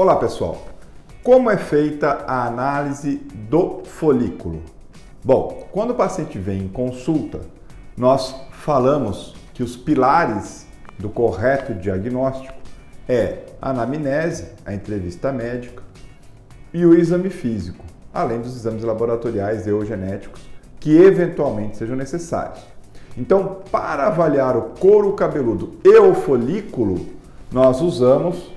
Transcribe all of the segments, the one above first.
Olá pessoal, como é feita a análise do folículo? Bom, quando o paciente vem em consulta, nós falamos que os pilares do correto diagnóstico é a anamnese, a entrevista médica e o exame físico, além dos exames laboratoriais e eugenéticos que eventualmente sejam necessários. Então, para avaliar o couro cabeludo e o folículo, nós usamos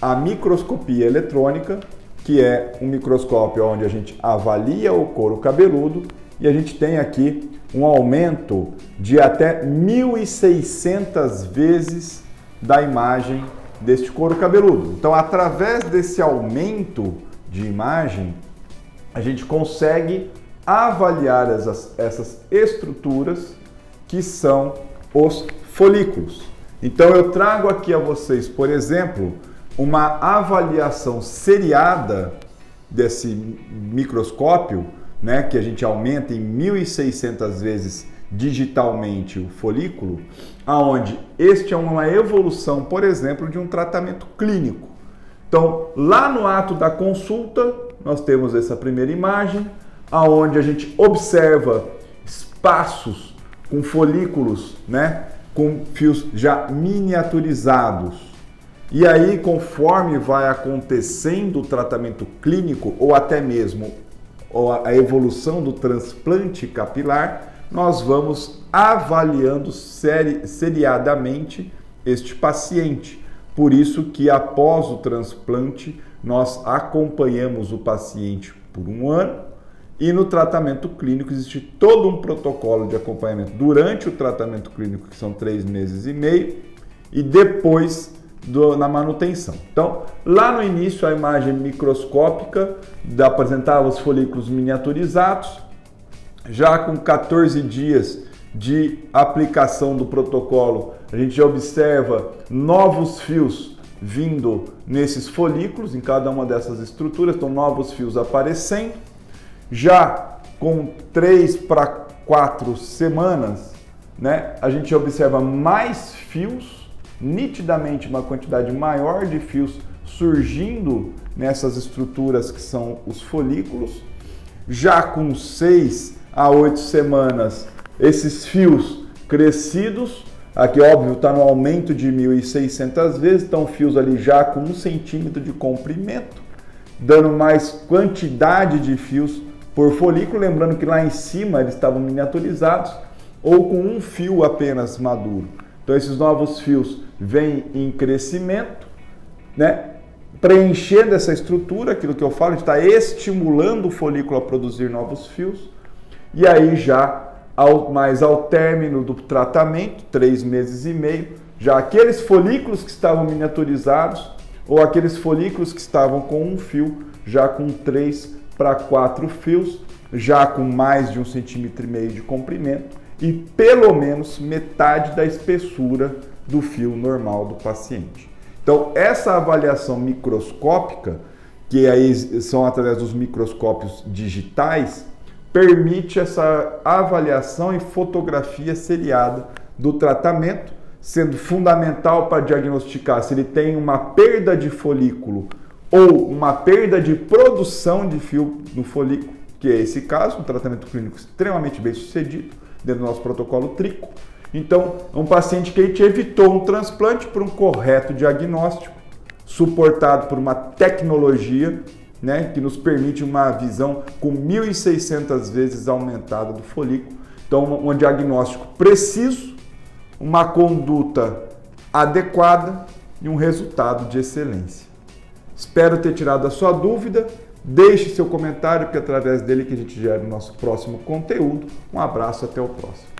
a microscopia eletrônica, que é um microscópio onde a gente avalia o couro cabeludo e a gente tem aqui um aumento de até 1.600 vezes da imagem deste couro cabeludo. Então, através desse aumento de imagem, a gente consegue avaliar essas, essas estruturas que são os folículos. Então, eu trago aqui a vocês, por exemplo, uma avaliação seriada desse microscópio, né, que a gente aumenta em 1.600 vezes digitalmente o folículo, aonde este é uma evolução, por exemplo, de um tratamento clínico. Então, lá no ato da consulta, nós temos essa primeira imagem, aonde a gente observa espaços com folículos, né, com fios já miniaturizados e aí, conforme vai acontecendo o tratamento clínico ou até mesmo a evolução do transplante capilar, nós vamos avaliando seri seriadamente este paciente. Por isso que após o transplante nós acompanhamos o paciente por um ano e no tratamento clínico existe todo um protocolo de acompanhamento durante o tratamento clínico, que são três meses e meio, e depois do, na manutenção. Então, lá no início, a imagem microscópica apresentava os folículos miniaturizados, já com 14 dias de aplicação do protocolo, a gente já observa novos fios vindo nesses folículos, em cada uma dessas estruturas, estão novos fios aparecendo. Já com 3 para 4 semanas, né, a gente observa mais fios nitidamente uma quantidade maior de fios surgindo nessas estruturas que são os folículos. Já com 6 a 8 semanas, esses fios crescidos, aqui óbvio está no aumento de 1.600 vezes, então fios ali já com 1 centímetro de comprimento, dando mais quantidade de fios por folículo, lembrando que lá em cima eles estavam miniaturizados ou com um fio apenas maduro. Então esses novos fios vêm em crescimento, né? preenchendo essa estrutura, aquilo que eu falo, está estimulando o folículo a produzir novos fios. E aí já, ao, mais ao término do tratamento, três meses e meio, já aqueles folículos que estavam miniaturizados ou aqueles folículos que estavam com um fio, já com três para quatro fios, já com mais de um centímetro e meio de comprimento, e pelo menos metade da espessura do fio normal do paciente. Então, essa avaliação microscópica, que aí são através dos microscópios digitais, permite essa avaliação e fotografia seriada do tratamento, sendo fundamental para diagnosticar se ele tem uma perda de folículo ou uma perda de produção de fio no folículo, que é esse caso, um tratamento clínico extremamente bem sucedido dentro do nosso protocolo TRICO. Então, um paciente que a gente evitou um transplante por um correto diagnóstico, suportado por uma tecnologia né, que nos permite uma visão com 1.600 vezes aumentada do folículo. Então, um diagnóstico preciso, uma conduta adequada e um resultado de excelência. Espero ter tirado a sua dúvida. Deixe seu comentário, que é através dele que a gente gera o nosso próximo conteúdo. Um abraço, até o próximo.